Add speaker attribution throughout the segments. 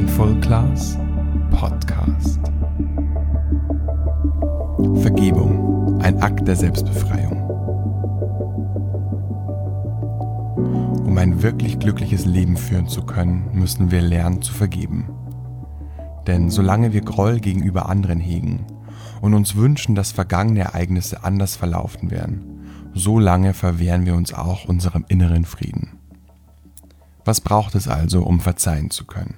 Speaker 1: Mindful Class Podcast. Vergebung, ein Akt der Selbstbefreiung. Um ein wirklich glückliches Leben führen zu können, müssen wir lernen zu vergeben. Denn solange wir Groll gegenüber anderen hegen und uns wünschen, dass vergangene Ereignisse anders verlaufen wären, so lange verwehren wir uns auch unserem inneren Frieden. Was braucht es also, um verzeihen zu können?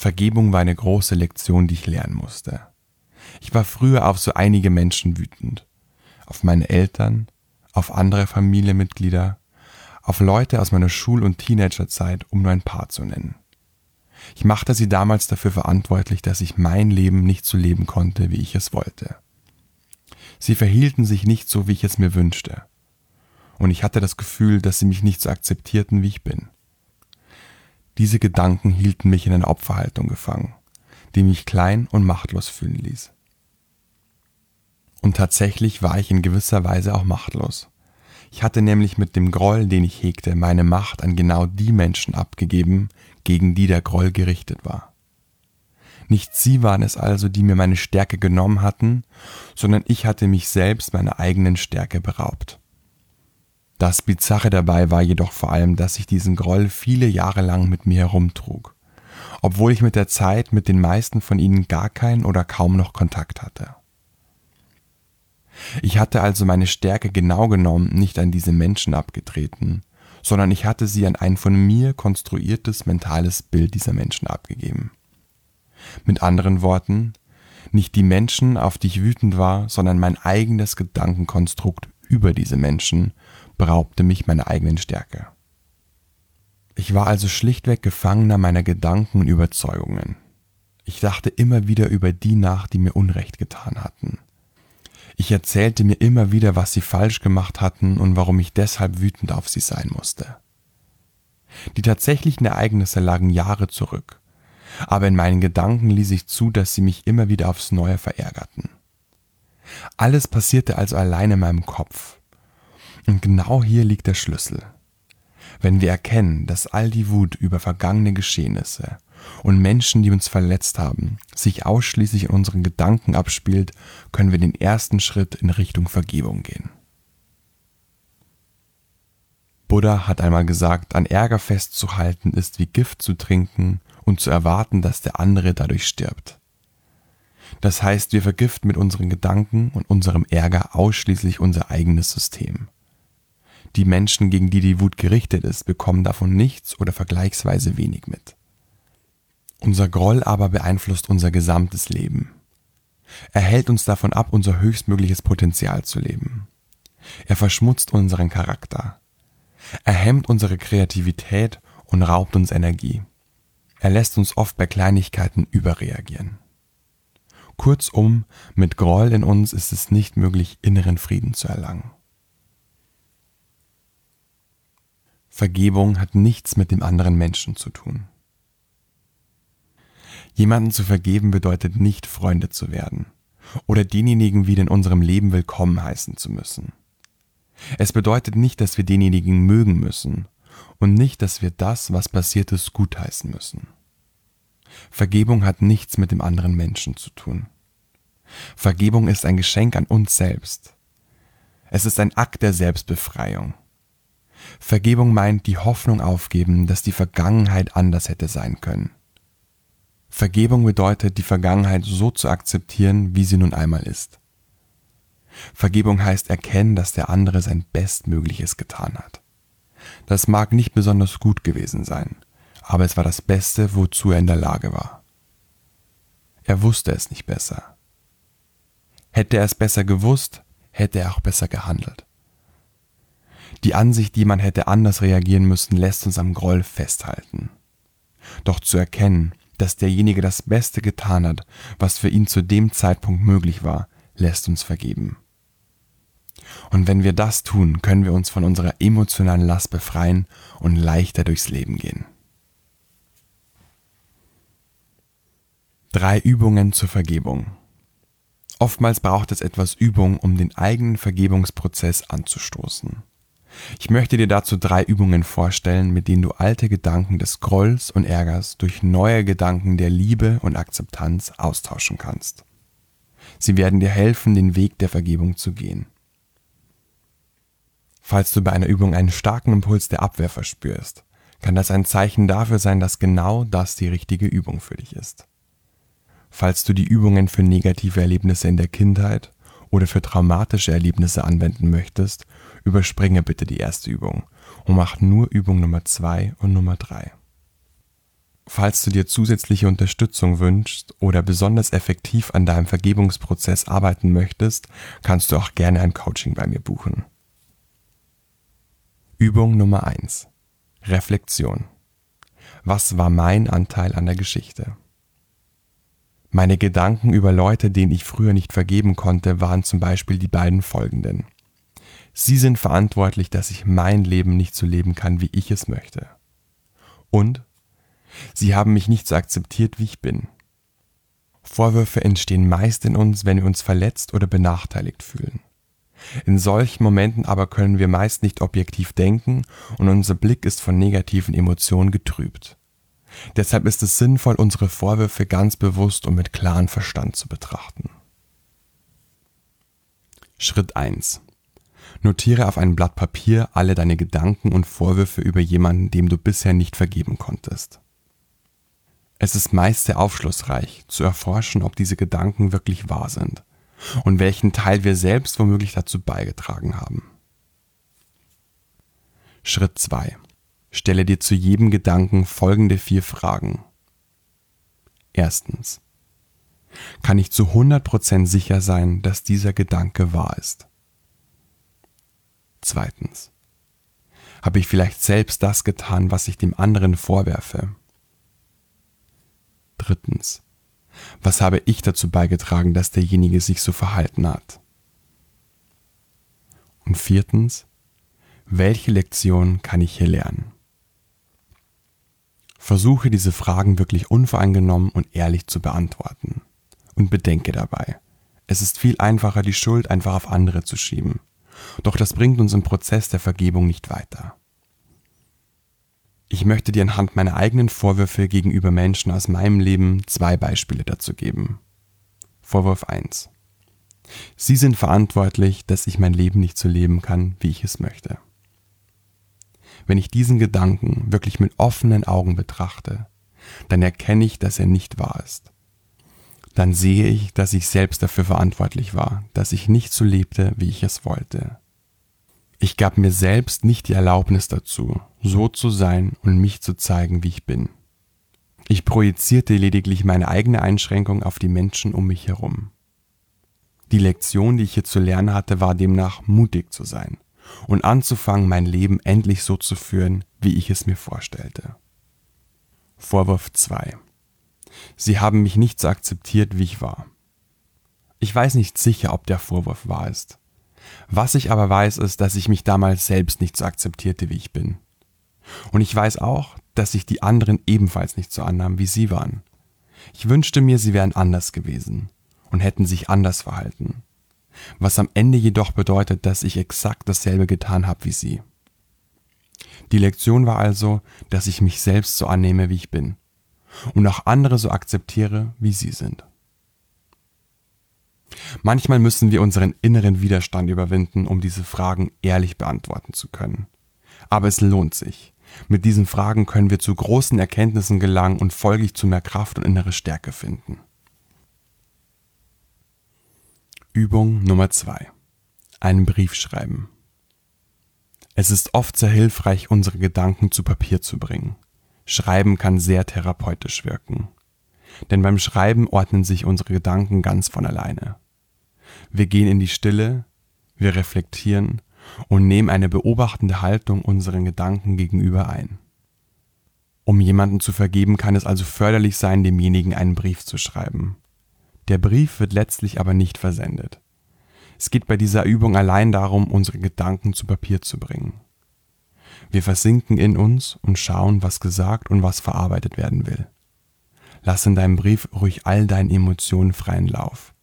Speaker 1: Vergebung war eine große Lektion, die ich lernen musste. Ich war früher auf so einige Menschen wütend. Auf meine Eltern, auf andere Familienmitglieder, auf Leute aus meiner Schul- und Teenagerzeit, um nur ein paar zu nennen. Ich machte sie damals dafür verantwortlich, dass ich mein Leben nicht so leben konnte, wie ich es wollte. Sie verhielten sich nicht so, wie ich es mir wünschte und ich hatte das Gefühl, dass sie mich nicht so akzeptierten, wie ich bin. Diese Gedanken hielten mich in eine Opferhaltung gefangen, die mich klein und machtlos fühlen ließ. Und tatsächlich war ich in gewisser Weise auch machtlos. Ich hatte nämlich mit dem Groll, den ich hegte, meine Macht an genau die Menschen abgegeben, gegen die der Groll gerichtet war. Nicht sie waren es also, die mir meine Stärke genommen hatten, sondern ich hatte mich selbst meiner eigenen Stärke beraubt. Das Bizarre dabei war jedoch vor allem, dass ich diesen Groll viele Jahre lang mit mir herumtrug, obwohl ich mit der Zeit mit den meisten von ihnen gar keinen oder kaum noch Kontakt hatte. Ich hatte also meine Stärke genau genommen nicht an diese Menschen abgetreten, sondern ich hatte sie an ein von mir konstruiertes mentales Bild dieser Menschen abgegeben. Mit anderen Worten, nicht die Menschen, auf die ich wütend war, sondern mein eigenes Gedankenkonstrukt über diese Menschen beraubte mich meiner eigenen Stärke. Ich war also schlichtweg Gefangener meiner Gedanken und Überzeugungen. Ich dachte immer wieder über die nach, die mir Unrecht getan hatten. Ich erzählte mir immer wieder, was sie falsch gemacht hatten und warum ich deshalb wütend auf sie sein musste. Die tatsächlichen Ereignisse lagen Jahre zurück, aber in meinen Gedanken ließ ich zu, dass sie mich immer wieder aufs Neue verärgerten. Alles passierte also allein in meinem Kopf. Und genau hier liegt der Schlüssel. Wenn wir erkennen, dass all die Wut über vergangene Geschehnisse und Menschen, die uns verletzt haben, sich ausschließlich in unseren Gedanken abspielt, können wir den ersten Schritt in Richtung Vergebung gehen. Buddha hat einmal gesagt, an Ärger festzuhalten ist wie Gift zu trinken und zu erwarten, dass der andere dadurch stirbt. Das heißt, wir vergiften mit unseren Gedanken und unserem Ärger ausschließlich unser eigenes System. Die Menschen, gegen die die Wut gerichtet ist, bekommen davon nichts oder vergleichsweise wenig mit. Unser Groll aber beeinflusst unser gesamtes Leben. Er hält uns davon ab, unser höchstmögliches Potenzial zu leben. Er verschmutzt unseren Charakter. Er hemmt unsere Kreativität und raubt uns Energie. Er lässt uns oft bei Kleinigkeiten überreagieren. Kurzum, mit Groll in uns ist es nicht möglich, inneren Frieden zu erlangen. Vergebung hat nichts mit dem anderen Menschen zu tun. Jemanden zu vergeben bedeutet nicht Freunde zu werden oder denjenigen wieder in unserem Leben willkommen heißen zu müssen. Es bedeutet nicht, dass wir denjenigen mögen müssen und nicht, dass wir das, was passiert ist, gutheißen müssen. Vergebung hat nichts mit dem anderen Menschen zu tun. Vergebung ist ein Geschenk an uns selbst. Es ist ein Akt der Selbstbefreiung. Vergebung meint die Hoffnung aufgeben, dass die Vergangenheit anders hätte sein können. Vergebung bedeutet, die Vergangenheit so zu akzeptieren, wie sie nun einmal ist. Vergebung heißt erkennen, dass der andere sein Bestmögliches getan hat. Das mag nicht besonders gut gewesen sein, aber es war das Beste, wozu er in der Lage war. Er wusste es nicht besser. Hätte er es besser gewusst, hätte er auch besser gehandelt. Die Ansicht, die man hätte anders reagieren müssen, lässt uns am Groll festhalten. Doch zu erkennen, dass derjenige das Beste getan hat, was für ihn zu dem Zeitpunkt möglich war, lässt uns vergeben. Und wenn wir das tun, können wir uns von unserer emotionalen Last befreien und leichter durchs Leben gehen. Drei Übungen zur Vergebung. Oftmals braucht es etwas Übung, um den eigenen Vergebungsprozess anzustoßen. Ich möchte dir dazu drei Übungen vorstellen, mit denen du alte Gedanken des Grolls und Ärgers durch neue Gedanken der Liebe und Akzeptanz austauschen kannst. Sie werden dir helfen, den Weg der Vergebung zu gehen. Falls du bei einer Übung einen starken Impuls der Abwehr verspürst, kann das ein Zeichen dafür sein, dass genau das die richtige Übung für dich ist. Falls du die Übungen für negative Erlebnisse in der Kindheit oder für traumatische Erlebnisse anwenden möchtest, überspringe bitte die erste Übung und mach nur Übung Nummer 2 und Nummer 3. Falls du dir zusätzliche Unterstützung wünschst oder besonders effektiv an deinem Vergebungsprozess arbeiten möchtest, kannst du auch gerne ein Coaching bei mir buchen. Übung Nummer 1. Reflexion. Was war mein Anteil an der Geschichte? Meine Gedanken über Leute, denen ich früher nicht vergeben konnte, waren zum Beispiel die beiden folgenden. Sie sind verantwortlich, dass ich mein Leben nicht so leben kann, wie ich es möchte. Und sie haben mich nicht so akzeptiert, wie ich bin. Vorwürfe entstehen meist in uns, wenn wir uns verletzt oder benachteiligt fühlen. In solchen Momenten aber können wir meist nicht objektiv denken und unser Blick ist von negativen Emotionen getrübt. Deshalb ist es sinnvoll, unsere Vorwürfe ganz bewusst und mit klarem Verstand zu betrachten. Schritt 1. Notiere auf ein Blatt Papier alle deine Gedanken und Vorwürfe über jemanden, dem du bisher nicht vergeben konntest. Es ist meist sehr aufschlussreich, zu erforschen, ob diese Gedanken wirklich wahr sind und welchen Teil wir selbst womöglich dazu beigetragen haben. Schritt 2. Stelle dir zu jedem Gedanken folgende vier Fragen. Erstens. Kann ich zu 100% sicher sein, dass dieser Gedanke wahr ist? Zweitens. Habe ich vielleicht selbst das getan, was ich dem anderen vorwerfe? Drittens. Was habe ich dazu beigetragen, dass derjenige sich so verhalten hat? Und viertens. Welche Lektion kann ich hier lernen? Versuche diese Fragen wirklich unvoreingenommen und ehrlich zu beantworten. Und bedenke dabei, es ist viel einfacher, die Schuld einfach auf andere zu schieben. Doch das bringt uns im Prozess der Vergebung nicht weiter. Ich möchte dir anhand meiner eigenen Vorwürfe gegenüber Menschen aus meinem Leben zwei Beispiele dazu geben. Vorwurf 1. Sie sind verantwortlich, dass ich mein Leben nicht so leben kann, wie ich es möchte. Wenn ich diesen Gedanken wirklich mit offenen Augen betrachte, dann erkenne ich, dass er nicht wahr ist. Dann sehe ich, dass ich selbst dafür verantwortlich war, dass ich nicht so lebte, wie ich es wollte. Ich gab mir selbst nicht die Erlaubnis dazu, so zu sein und mich zu zeigen, wie ich bin. Ich projizierte lediglich meine eigene Einschränkung auf die Menschen um mich herum. Die Lektion, die ich hier zu lernen hatte, war demnach mutig zu sein und anzufangen, mein Leben endlich so zu führen, wie ich es mir vorstellte. Vorwurf 2. Sie haben mich nicht so akzeptiert, wie ich war. Ich weiß nicht sicher, ob der Vorwurf wahr ist. Was ich aber weiß, ist, dass ich mich damals selbst nicht so akzeptierte, wie ich bin. Und ich weiß auch, dass sich die anderen ebenfalls nicht so annahmen, wie sie waren. Ich wünschte mir, sie wären anders gewesen und hätten sich anders verhalten. Was am Ende jedoch bedeutet, dass ich exakt dasselbe getan habe wie sie. Die Lektion war also, dass ich mich selbst so annehme, wie ich bin und auch andere so akzeptiere, wie sie sind. Manchmal müssen wir unseren inneren Widerstand überwinden, um diese Fragen ehrlich beantworten zu können. Aber es lohnt sich. Mit diesen Fragen können wir zu großen Erkenntnissen gelangen und folglich zu mehr Kraft und innere Stärke finden. Übung Nummer 2. Einen Brief schreiben. Es ist oft sehr hilfreich, unsere Gedanken zu Papier zu bringen. Schreiben kann sehr therapeutisch wirken. Denn beim Schreiben ordnen sich unsere Gedanken ganz von alleine. Wir gehen in die Stille, wir reflektieren und nehmen eine beobachtende Haltung unseren Gedanken gegenüber ein. Um jemanden zu vergeben, kann es also förderlich sein, demjenigen einen Brief zu schreiben. Der Brief wird letztlich aber nicht versendet. Es geht bei dieser Übung allein darum, unsere Gedanken zu Papier zu bringen. Wir versinken in uns und schauen, was gesagt und was verarbeitet werden will. Lass in deinem Brief ruhig all deinen Emotionen freien Lauf.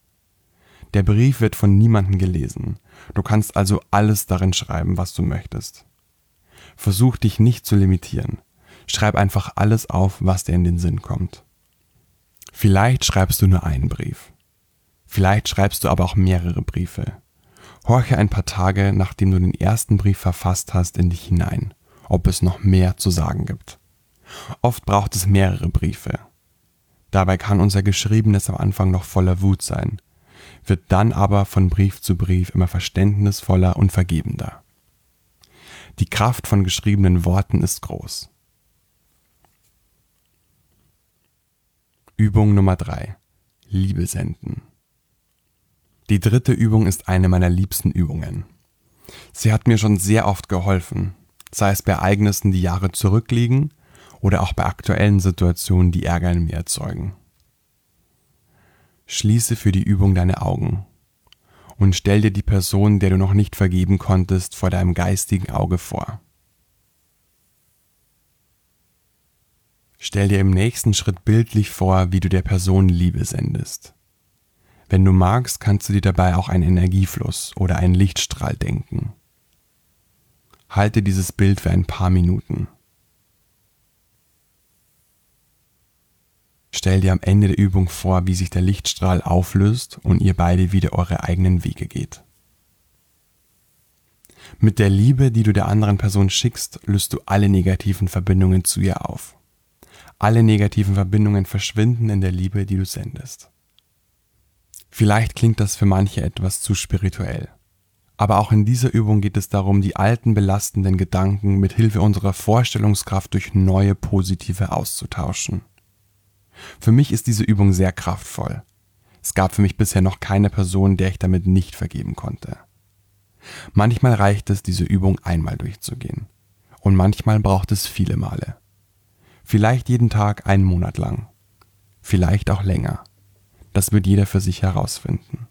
Speaker 1: Der Brief wird von niemandem gelesen, Du kannst also alles darin schreiben, was du möchtest. Versuch dich nicht zu limitieren. Schreib einfach alles auf, was dir in den Sinn kommt. Vielleicht schreibst du nur einen Brief. Vielleicht schreibst du aber auch mehrere Briefe. Horche ein paar Tage, nachdem du den ersten Brief verfasst hast, in dich hinein, ob es noch mehr zu sagen gibt. Oft braucht es mehrere Briefe. Dabei kann unser Geschriebenes am Anfang noch voller Wut sein, wird dann aber von Brief zu Brief immer verständnisvoller und vergebender. Die Kraft von geschriebenen Worten ist groß. Übung Nummer drei: Liebe senden. Die dritte Übung ist eine meiner liebsten Übungen. Sie hat mir schon sehr oft geholfen, sei es bei Ereignissen, die Jahre zurückliegen, oder auch bei aktuellen Situationen, die Ärger in mir erzeugen. Schließe für die Übung deine Augen und stell dir die Person, der du noch nicht vergeben konntest, vor deinem geistigen Auge vor. Stell dir im nächsten Schritt bildlich vor, wie du der Person Liebe sendest. Wenn du magst, kannst du dir dabei auch einen Energiefluss oder einen Lichtstrahl denken. Halte dieses Bild für ein paar Minuten. Stell dir am Ende der Übung vor, wie sich der Lichtstrahl auflöst und ihr beide wieder eure eigenen Wege geht. Mit der Liebe, die du der anderen Person schickst, löst du alle negativen Verbindungen zu ihr auf. Alle negativen Verbindungen verschwinden in der Liebe, die du sendest. Vielleicht klingt das für manche etwas zu spirituell. Aber auch in dieser Übung geht es darum, die alten belastenden Gedanken mit Hilfe unserer Vorstellungskraft durch neue positive auszutauschen. Für mich ist diese Übung sehr kraftvoll. Es gab für mich bisher noch keine Person, der ich damit nicht vergeben konnte. Manchmal reicht es, diese Übung einmal durchzugehen. Und manchmal braucht es viele Male. Vielleicht jeden Tag einen Monat lang. Vielleicht auch länger. Das wird jeder für sich herausfinden.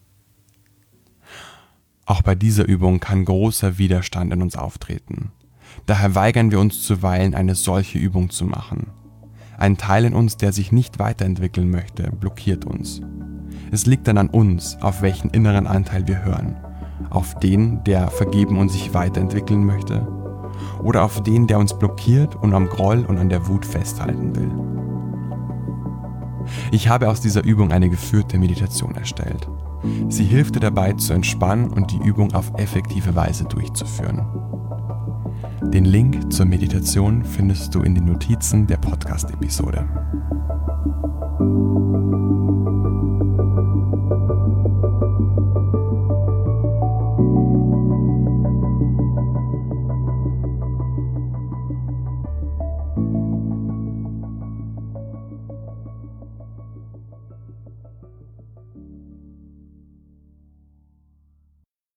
Speaker 1: Auch bei dieser Übung kann großer Widerstand in uns auftreten. Daher weigern wir uns zuweilen, eine solche Übung zu machen. Ein Teil in uns, der sich nicht weiterentwickeln möchte, blockiert uns. Es liegt dann an uns, auf welchen inneren Anteil wir hören. Auf den, der vergeben und sich weiterentwickeln möchte, oder auf den, der uns blockiert und am Groll und an der Wut festhalten will. Ich habe aus dieser Übung eine geführte Meditation erstellt. Sie hilft dir dabei zu entspannen und die Übung auf effektive Weise durchzuführen. Den Link zur Meditation findest du in den Notizen der Podcast-Episode.